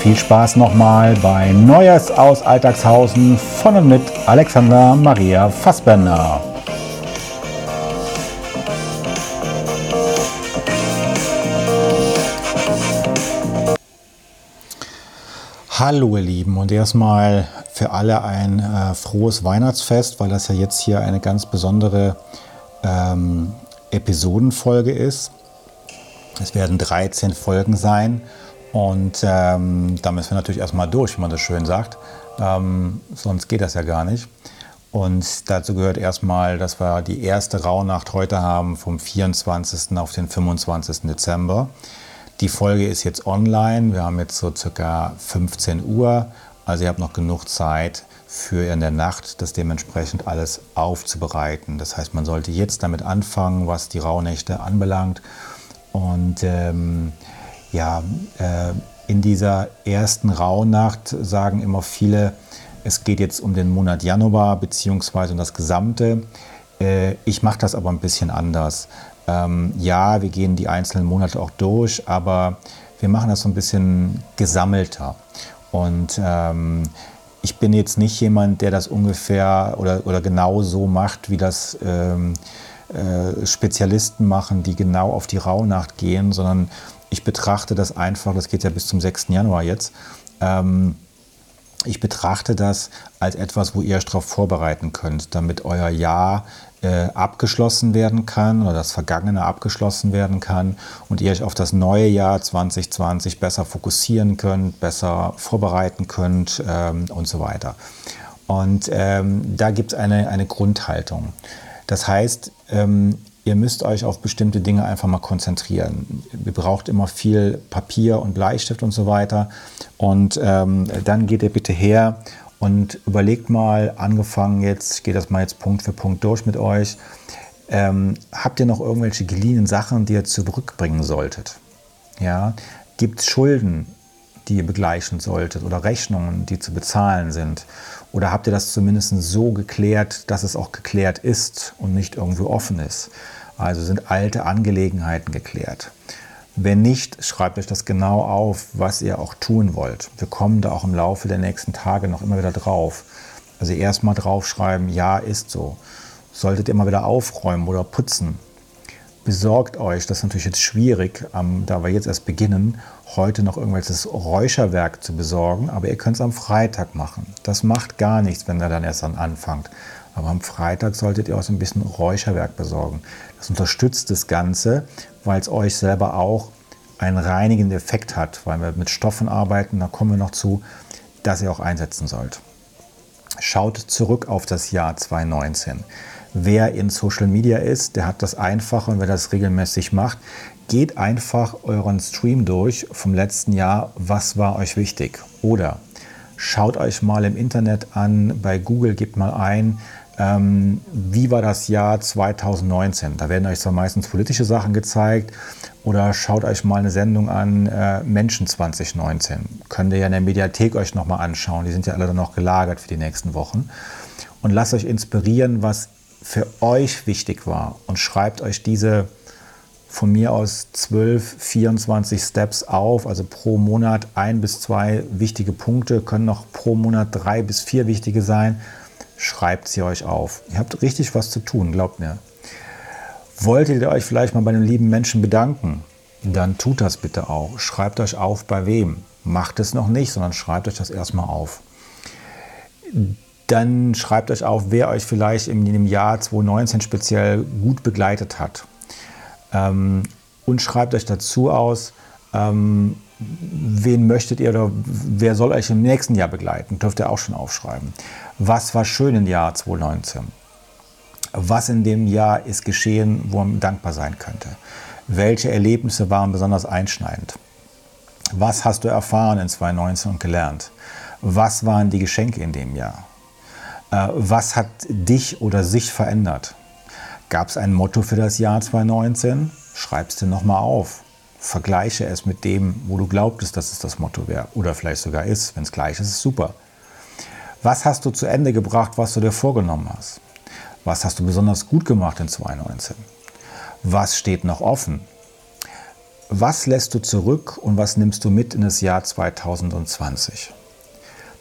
viel Spaß nochmal bei Neues aus Alltagshausen von und mit Alexander Maria Fassbender. Hallo ihr Lieben und erstmal für alle ein äh, frohes Weihnachtsfest, weil das ja jetzt hier eine ganz besondere ähm, Episodenfolge ist. Es werden 13 Folgen sein und ähm, da müssen wir natürlich erstmal durch, wie man das schön sagt. Ähm, sonst geht das ja gar nicht. Und dazu gehört erstmal, dass wir die erste Rauhnacht heute haben vom 24. auf den 25. Dezember. Die Folge ist jetzt online. Wir haben jetzt so circa 15 Uhr. Also ihr habt noch genug Zeit für in der Nacht das dementsprechend alles aufzubereiten. Das heißt, man sollte jetzt damit anfangen, was die Rauhnächte anbelangt. Und ähm, ja, äh, in dieser ersten Rauhnacht sagen immer viele, es geht jetzt um den Monat Januar beziehungsweise um das Gesamte. Äh, ich mache das aber ein bisschen anders. Ähm, ja, wir gehen die einzelnen Monate auch durch, aber wir machen das so ein bisschen gesammelter. Und ähm, ich bin jetzt nicht jemand, der das ungefähr oder, oder genau so macht, wie das ähm, äh, Spezialisten machen, die genau auf die Rauhnacht gehen, sondern ich betrachte das einfach, das geht ja bis zum 6. Januar jetzt, ähm, ich betrachte das als etwas, wo ihr euch darauf vorbereiten könnt, damit euer Jahr äh, abgeschlossen werden kann oder das Vergangene abgeschlossen werden kann und ihr euch auf das neue Jahr 2020 besser fokussieren könnt, besser vorbereiten könnt ähm, und so weiter. Und ähm, da gibt es eine, eine Grundhaltung. Das heißt, ähm, ihr müsst euch auf bestimmte Dinge einfach mal konzentrieren. Ihr braucht immer viel Papier und Bleistift und so weiter. Und ähm, dann geht ihr bitte her und überlegt mal, angefangen jetzt, ich gehe das mal jetzt Punkt für Punkt durch mit euch, ähm, habt ihr noch irgendwelche geliehenen Sachen, die ihr zurückbringen solltet? Ja? Gibt es Schulden, die ihr begleichen solltet oder Rechnungen, die zu bezahlen sind? Oder habt ihr das zumindest so geklärt, dass es auch geklärt ist und nicht irgendwo offen ist? Also sind alte Angelegenheiten geklärt. Wenn nicht, schreibt euch das genau auf, was ihr auch tun wollt. Wir kommen da auch im Laufe der nächsten Tage noch immer wieder drauf. Also erstmal draufschreiben, ja, ist so. Solltet ihr mal wieder aufräumen oder putzen. Besorgt euch, das ist natürlich jetzt schwierig, da wir jetzt erst beginnen, heute noch irgendwelches Räucherwerk zu besorgen, aber ihr könnt es am Freitag machen. Das macht gar nichts, wenn ihr dann erst dann anfangt. Aber am Freitag solltet ihr auch so ein bisschen Räucherwerk besorgen. Das unterstützt das Ganze, weil es euch selber auch einen reinigenden Effekt hat, weil wir mit Stoffen arbeiten, da kommen wir noch zu, dass ihr auch einsetzen sollt. Schaut zurück auf das Jahr 2019. Wer in Social Media ist, der hat das einfach und wer das regelmäßig macht, geht einfach euren Stream durch vom letzten Jahr, was war euch wichtig. Oder schaut euch mal im Internet an, bei Google gebt mal ein, ähm, wie war das Jahr 2019? Da werden euch zwar meistens politische Sachen gezeigt oder schaut euch mal eine Sendung an, äh, Menschen 2019. Könnt ihr ja in der Mediathek euch nochmal anschauen. Die sind ja alle dann noch gelagert für die nächsten Wochen. Und lasst euch inspirieren, was für euch wichtig war. Und schreibt euch diese von mir aus 12, 24 Steps auf, also pro Monat ein bis zwei wichtige Punkte, können noch pro Monat drei bis vier wichtige sein schreibt sie euch auf. Ihr habt richtig was zu tun, glaubt mir. Wolltet ihr euch vielleicht mal bei den lieben Menschen bedanken? Dann tut das bitte auch. Schreibt euch auf, bei wem. Macht es noch nicht, sondern schreibt euch das erstmal auf. Dann schreibt euch auf, wer euch vielleicht in dem Jahr 2019 speziell gut begleitet hat. Ähm, und schreibt euch dazu aus, ähm, wen möchtet ihr oder wer soll euch im nächsten Jahr begleiten? Dürft ihr auch schon aufschreiben. Was war schön im Jahr 2019? Was in dem Jahr ist geschehen, wo man dankbar sein könnte? Welche Erlebnisse waren besonders einschneidend? Was hast du erfahren in 2019 und gelernt? Was waren die Geschenke in dem Jahr? Äh, was hat dich oder sich verändert? Gab es ein Motto für das Jahr 2019? Schreib es dir nochmal auf. Vergleiche es mit dem, wo du glaubtest, dass es das Motto wäre. Oder vielleicht sogar ist. Wenn es gleich ist, ist super. Was hast du zu Ende gebracht, was du dir vorgenommen hast? Was hast du besonders gut gemacht in 2019? Was steht noch offen? Was lässt du zurück und was nimmst du mit in das Jahr 2020?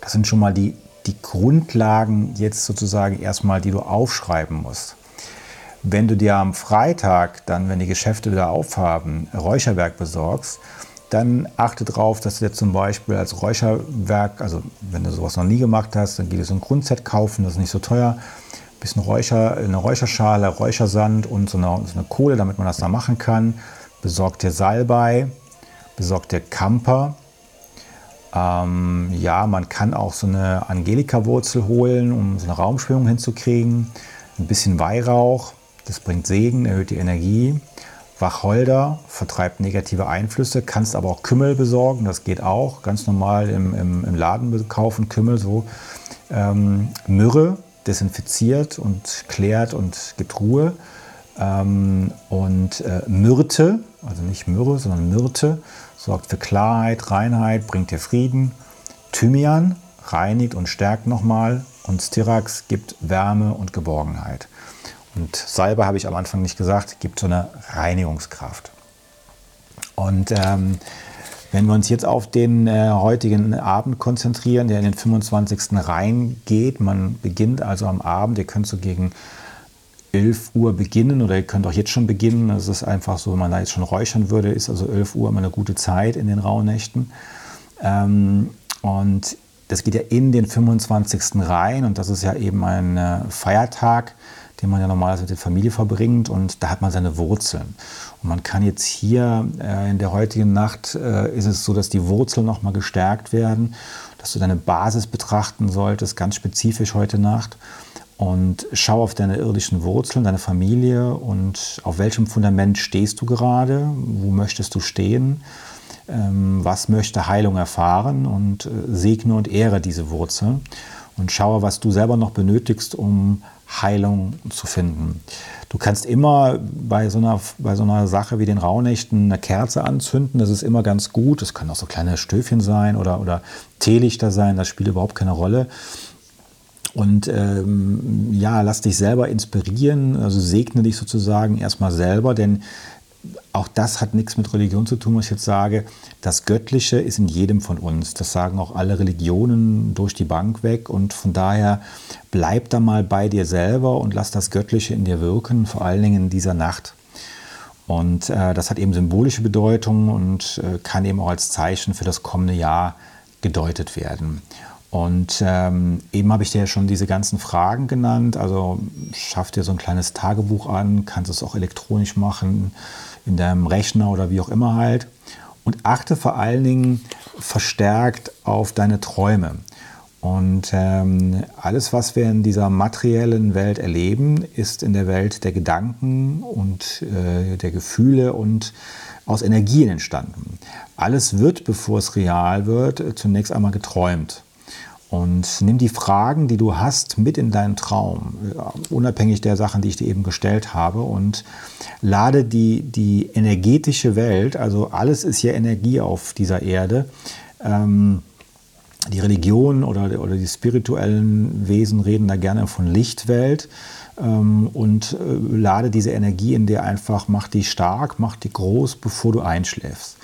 Das sind schon mal die, die Grundlagen jetzt sozusagen erstmal, die du aufschreiben musst. Wenn du dir am Freitag, dann, wenn die Geschäfte wieder aufhaben, Räucherwerk besorgst, dann achte darauf, dass du dir zum Beispiel als Räucherwerk, also wenn du sowas noch nie gemacht hast, dann geht es so ein Grundset kaufen, das ist nicht so teuer. Ein bisschen Räucher, eine Räucherschale, Räuchersand und so eine, so eine Kohle, damit man das da machen kann. Besorg dir Salbei, besorg dir Kamper, ähm, ja, man kann auch so eine Angelika-Wurzel holen, um so eine Raumschwingung hinzukriegen. Ein bisschen Weihrauch, das bringt Segen, erhöht die Energie. Wacholder vertreibt negative Einflüsse, kannst aber auch Kümmel besorgen, das geht auch. Ganz normal im, im, im Laden kaufen, Kümmel so. Ähm, Myrrhe desinfiziert und klärt und gibt Ruhe. Ähm, und äh, Myrte, also nicht Myrrhe, sondern Myrte, sorgt für Klarheit, Reinheit, bringt dir Frieden. Thymian reinigt und stärkt nochmal. Und Styrax gibt Wärme und Geborgenheit. Und Salbe, habe ich am Anfang nicht gesagt, gibt so eine Reinigungskraft. Und ähm, wenn wir uns jetzt auf den äh, heutigen Abend konzentrieren, der in den 25. reingeht, man beginnt also am Abend, ihr könnt so gegen 11 Uhr beginnen oder ihr könnt auch jetzt schon beginnen. Es ist einfach so, wenn man da jetzt schon räuchern würde, ist also 11 Uhr immer eine gute Zeit in den Rauhnächten. Ähm, und das geht ja in den 25. rein und das ist ja eben ein äh, Feiertag, den man ja normalerweise mit der Familie verbringt und da hat man seine Wurzeln. Und man kann jetzt hier äh, in der heutigen Nacht äh, ist es so, dass die Wurzeln nochmal gestärkt werden, dass du deine Basis betrachten solltest, ganz spezifisch heute Nacht und schau auf deine irdischen Wurzeln, deine Familie und auf welchem Fundament stehst du gerade, wo möchtest du stehen, ähm, was möchte Heilung erfahren und äh, segne und ehre diese Wurzel und schaue, was du selber noch benötigst, um Heilung zu finden. Du kannst immer bei so einer, bei so einer Sache wie den Rauhnächten eine Kerze anzünden, das ist immer ganz gut. Das können auch so kleine Stöfchen sein oder, oder Teelichter sein, das spielt überhaupt keine Rolle. Und ähm, ja, lass dich selber inspirieren, also segne dich sozusagen erstmal selber, denn auch das hat nichts mit Religion zu tun, was ich jetzt sage. Das Göttliche ist in jedem von uns. Das sagen auch alle Religionen durch die Bank weg. Und von daher bleib da mal bei dir selber und lass das Göttliche in dir wirken, vor allen Dingen in dieser Nacht. Und äh, das hat eben symbolische Bedeutung und äh, kann eben auch als Zeichen für das kommende Jahr gedeutet werden. Und ähm, eben habe ich dir ja schon diese ganzen Fragen genannt. Also schaff dir so ein kleines Tagebuch an, kannst es auch elektronisch machen, in deinem Rechner oder wie auch immer halt. Und achte vor allen Dingen verstärkt auf deine Träume. Und ähm, alles, was wir in dieser materiellen Welt erleben, ist in der Welt der Gedanken und äh, der Gefühle und aus Energien entstanden. Alles wird, bevor es real wird, zunächst einmal geträumt. Und nimm die Fragen, die du hast, mit in deinen Traum, unabhängig der Sachen, die ich dir eben gestellt habe, und lade die, die energetische Welt, also alles ist ja Energie auf dieser Erde, ähm, die Religion oder, oder die spirituellen Wesen reden da gerne von Lichtwelt ähm, und äh, lade diese Energie in dir einfach, mach die stark, mach die groß, bevor du einschläfst.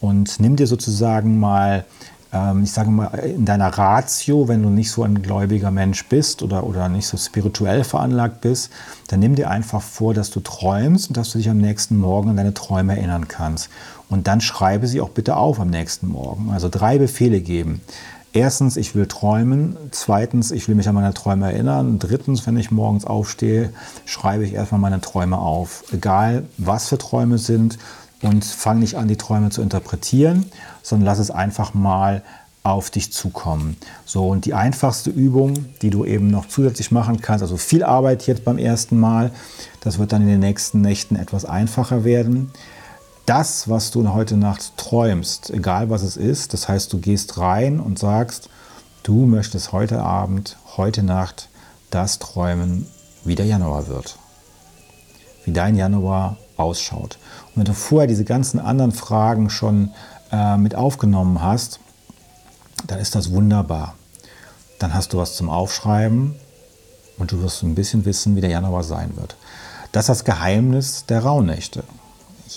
Und nimm dir sozusagen mal ähm, ich sage mal, in deiner Ratio, wenn du nicht so ein gläubiger Mensch bist oder, oder nicht so spirituell veranlagt bist, dann nimm dir einfach vor, dass du träumst und dass du dich am nächsten Morgen an deine Träume erinnern kannst. Und dann schreibe sie auch bitte auf am nächsten Morgen. Also drei Befehle geben. Erstens, ich will träumen. Zweitens, ich will mich an meine Träume erinnern. Drittens, wenn ich morgens aufstehe, schreibe ich erstmal meine Träume auf. Egal, was für Träume sind. Und fange nicht an, die Träume zu interpretieren, sondern lass es einfach mal auf dich zukommen. So, und die einfachste Übung, die du eben noch zusätzlich machen kannst, also viel Arbeit jetzt beim ersten Mal, das wird dann in den nächsten Nächten etwas einfacher werden das, was du heute Nacht träumst, egal was es ist, das heißt, du gehst rein und sagst, du möchtest heute Abend, heute Nacht das träumen, wie der Januar wird. Wie dein Januar ausschaut. Und wenn du vorher diese ganzen anderen Fragen schon äh, mit aufgenommen hast, dann ist das wunderbar. Dann hast du was zum Aufschreiben und du wirst ein bisschen wissen, wie der Januar sein wird. Das ist das Geheimnis der Rauhnächte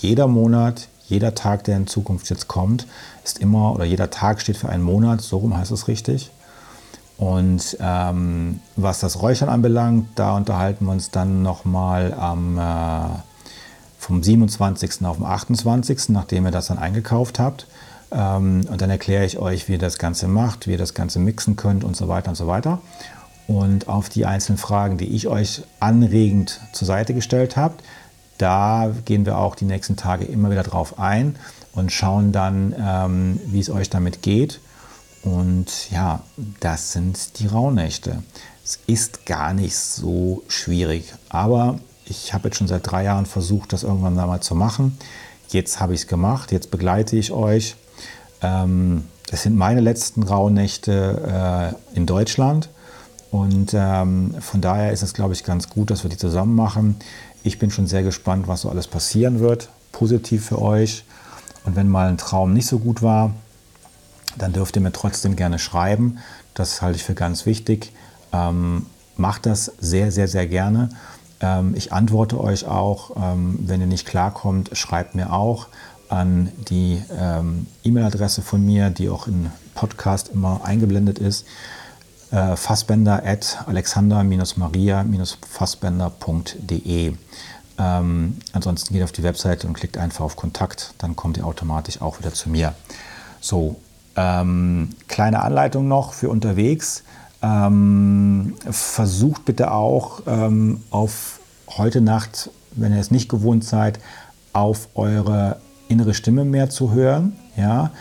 jeder Monat, jeder Tag, der in Zukunft jetzt kommt, ist immer, oder jeder Tag steht für einen Monat, so rum heißt es richtig. Und ähm, was das Räuchern anbelangt, da unterhalten wir uns dann nochmal am, äh, vom 27. auf den 28., nachdem ihr das dann eingekauft habt. Ähm, und dann erkläre ich euch, wie ihr das Ganze macht, wie ihr das Ganze mixen könnt und so weiter und so weiter. Und auf die einzelnen Fragen, die ich euch anregend zur Seite gestellt habe, da gehen wir auch die nächsten Tage immer wieder drauf ein und schauen dann, ähm, wie es euch damit geht. Und ja, das sind die Rauhnächte. Es ist gar nicht so schwierig, aber ich habe jetzt schon seit drei Jahren versucht, das irgendwann mal zu machen. Jetzt habe ich es gemacht, jetzt begleite ich euch. Ähm, das sind meine letzten Rauhnächte äh, in Deutschland. Und ähm, von daher ist es, glaube ich, ganz gut, dass wir die zusammen machen. Ich bin schon sehr gespannt, was so alles passieren wird. Positiv für euch. Und wenn mal ein Traum nicht so gut war, dann dürft ihr mir trotzdem gerne schreiben. Das halte ich für ganz wichtig. Ähm, macht das sehr, sehr, sehr gerne. Ähm, ich antworte euch auch. Ähm, wenn ihr nicht klarkommt, schreibt mir auch an die ähm, E-Mail-Adresse von mir, die auch im Podcast immer eingeblendet ist. Äh, Fassbender at alexander-maria-fassbender.de. Ansonsten geht auf die Webseite und klickt einfach auf Kontakt, dann kommt ihr automatisch auch wieder zu mir. So, ähm, kleine Anleitung noch für unterwegs. Ähm, versucht bitte auch ähm, auf heute Nacht, wenn ihr es nicht gewohnt seid, auf eure innere Stimme mehr zu hören. Ja?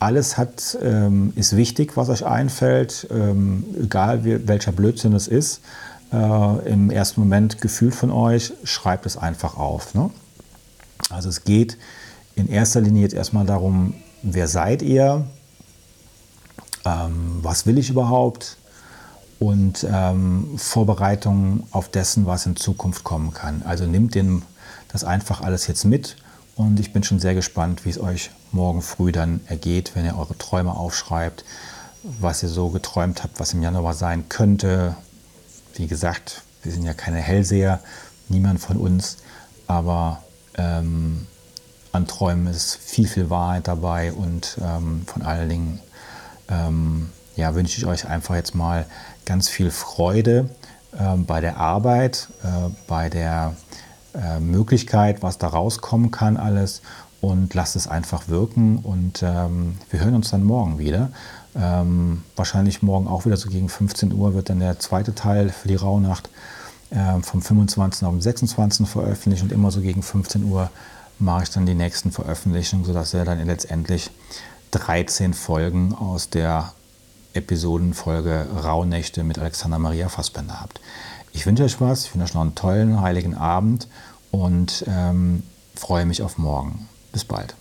Alles hat, ähm, ist wichtig, was euch einfällt, ähm, egal wie, welcher Blödsinn es ist. Äh, Im ersten Moment gefühlt von euch, schreibt es einfach auf. Ne? Also es geht in erster Linie jetzt erstmal darum, wer seid ihr, ähm, was will ich überhaupt und ähm, Vorbereitungen auf dessen, was in Zukunft kommen kann. Also nimmt den, das einfach alles jetzt mit und ich bin schon sehr gespannt, wie es euch morgen früh dann ergeht, wenn ihr eure Träume aufschreibt, was ihr so geträumt habt, was im Januar sein könnte. Wie gesagt, wir sind ja keine Hellseher, niemand von uns, aber ähm, an Träumen ist viel, viel Wahrheit dabei und ähm, von allen Dingen ähm, ja, wünsche ich euch einfach jetzt mal ganz viel Freude äh, bei der Arbeit, äh, bei der äh, Möglichkeit, was da rauskommen kann alles und lasst es einfach wirken und ähm, wir hören uns dann morgen wieder. Ähm, wahrscheinlich morgen auch wieder so gegen 15 Uhr wird dann der zweite Teil für die Rauhnacht äh, vom 25. auf den 26. veröffentlicht und immer so gegen 15 Uhr mache ich dann die nächsten Veröffentlichungen, sodass ihr dann letztendlich 13 Folgen aus der Episodenfolge Rauhnächte mit Alexander Maria Fassbender habt. Ich wünsche euch was, ich wünsche euch noch einen tollen heiligen Abend und ähm, freue mich auf morgen. Bis bald.